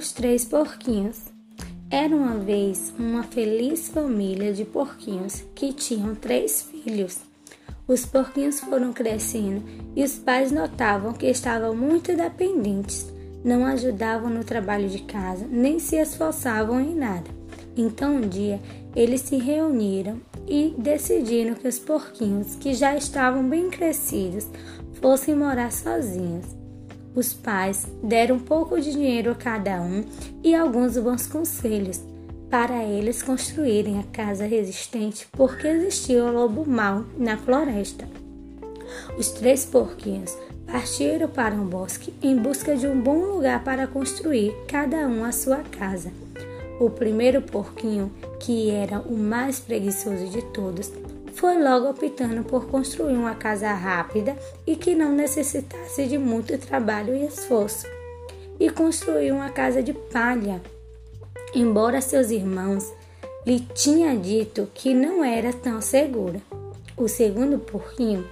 Os Três Porquinhos Era uma vez uma feliz família de porquinhos que tinham três filhos. Os porquinhos foram crescendo e os pais notavam que estavam muito dependentes, não ajudavam no trabalho de casa, nem se esforçavam em nada. Então um dia eles se reuniram e decidiram que os porquinhos, que já estavam bem crescidos, fossem morar sozinhos. Os pais deram pouco de dinheiro a cada um e alguns bons conselhos para eles construírem a casa resistente, porque existia o lobo mau na floresta. Os três porquinhos partiram para um bosque em busca de um bom lugar para construir cada um a sua casa. O primeiro porquinho, que era o mais preguiçoso de todos, foi logo optando por construir uma casa rápida e que não necessitasse de muito trabalho e esforço, e construiu uma casa de palha. Embora seus irmãos lhe tinham dito que não era tão segura. O segundo porquinho,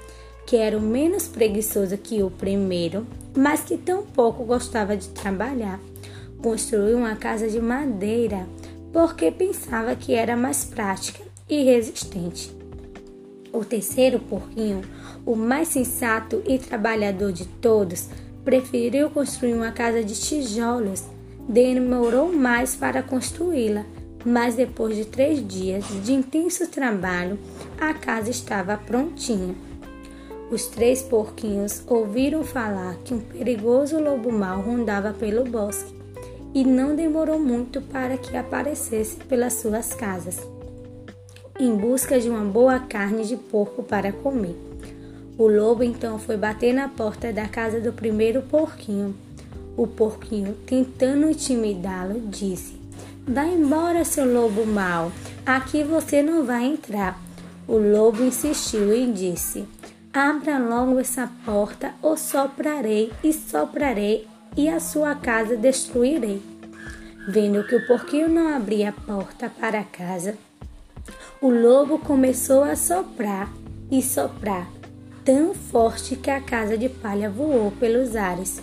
que era o menos preguiçoso que o primeiro, mas que tão pouco gostava de trabalhar, construiu uma casa de madeira porque pensava que era mais prática e resistente. O terceiro porquinho, o mais sensato e trabalhador de todos, preferiu construir uma casa de tijolos. Demorou mais para construí-la, mas depois de três dias de intenso trabalho, a casa estava prontinha. Os três porquinhos ouviram falar que um perigoso lobo mau rondava pelo bosque e não demorou muito para que aparecesse pelas suas casas em busca de uma boa carne de porco para comer. O lobo então foi bater na porta da casa do primeiro porquinho. O porquinho, tentando intimidá-lo, disse: Vá embora, seu lobo mau, aqui você não vai entrar. O lobo insistiu e disse: Abra logo essa porta, ou soprarei e soprarei, e a sua casa destruirei. Vendo que o porquinho não abria a porta para a casa, o lobo começou a soprar e soprar, tão forte que a casa de palha voou pelos ares.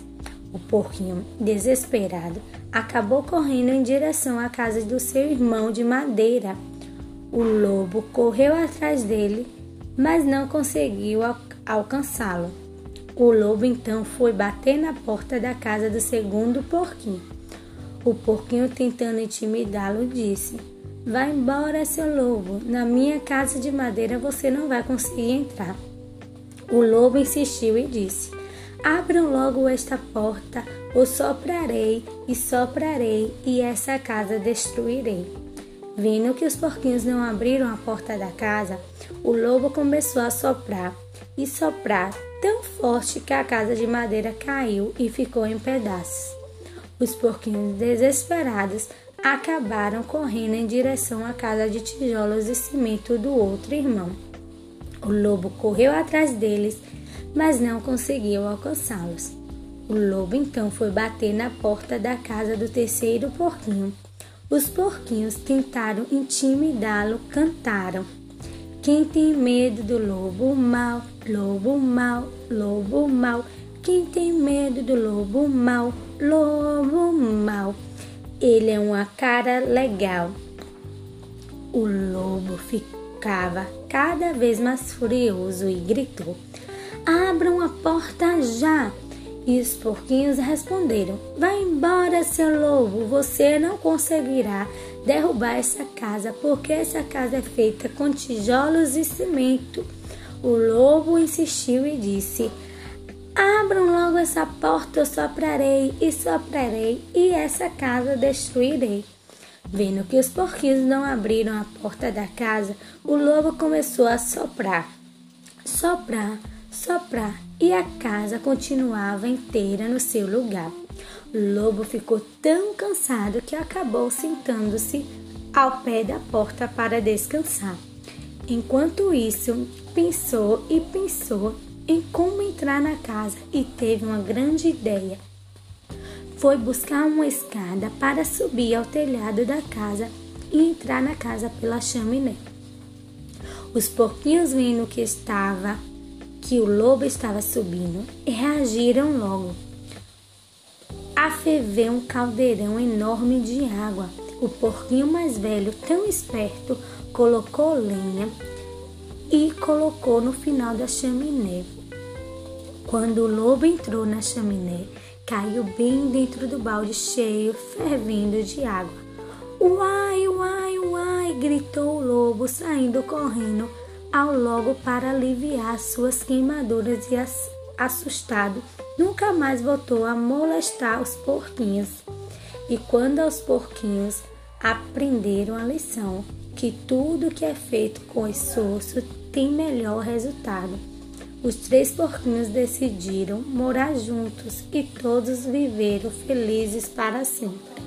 O porquinho, desesperado, acabou correndo em direção à casa do seu irmão de madeira. O lobo correu atrás dele, mas não conseguiu alcançá-lo. O lobo então foi bater na porta da casa do segundo porquinho. O porquinho, tentando intimidá-lo, disse: Vá embora, seu lobo. Na minha casa de madeira você não vai conseguir entrar. O lobo insistiu e disse: Abram logo esta porta, ou soprarei e soprarei, e essa casa destruirei. Vendo que os porquinhos não abriram a porta da casa, o lobo começou a soprar e soprar tão forte que a casa de madeira caiu e ficou em pedaços. Os porquinhos, desesperados, acabaram correndo em direção à casa de tijolos e cimento do outro irmão. O lobo correu atrás deles, mas não conseguiu alcançá-los. O lobo então foi bater na porta da casa do terceiro porquinho. Os porquinhos tentaram intimidá-lo, cantaram: Quem tem medo do lobo mau, lobo mau, lobo mau. Quem tem medo do lobo mau, lobo mau. Ele é uma cara legal. O lobo ficava cada vez mais furioso e gritou: Abram a porta já! E os porquinhos responderam: Vai embora, seu lobo, você não conseguirá derrubar essa casa, porque essa casa é feita com tijolos e cimento. O lobo insistiu e disse: Abram logo essa porta, eu soprarei e soprarei, e essa casa destruirei. Vendo que os porquinhos não abriram a porta da casa, o lobo começou a soprar, soprar, soprar, e a casa continuava inteira no seu lugar. O lobo ficou tão cansado que acabou sentando-se ao pé da porta para descansar. Enquanto isso, pensou e pensou em como entrar na casa e teve uma grande ideia. Foi buscar uma escada para subir ao telhado da casa e entrar na casa pela chaminé. Os porquinhos vendo que estava que o lobo estava subindo, reagiram logo. a ferver um caldeirão enorme de água. O porquinho mais velho, tão esperto, colocou lenha colocou no final da chaminé. Quando o lobo entrou na chaminé, caiu bem dentro do balde cheio, fervendo de água. Uai, uai, uai! gritou o lobo, saindo correndo ao logo para aliviar suas queimaduras e assustado, nunca mais voltou a molestar os porquinhos. E quando os porquinhos aprenderam a lição que tudo que é feito com esforço tem melhor resultado, os três porquinhos decidiram morar juntos e todos viveram felizes para sempre.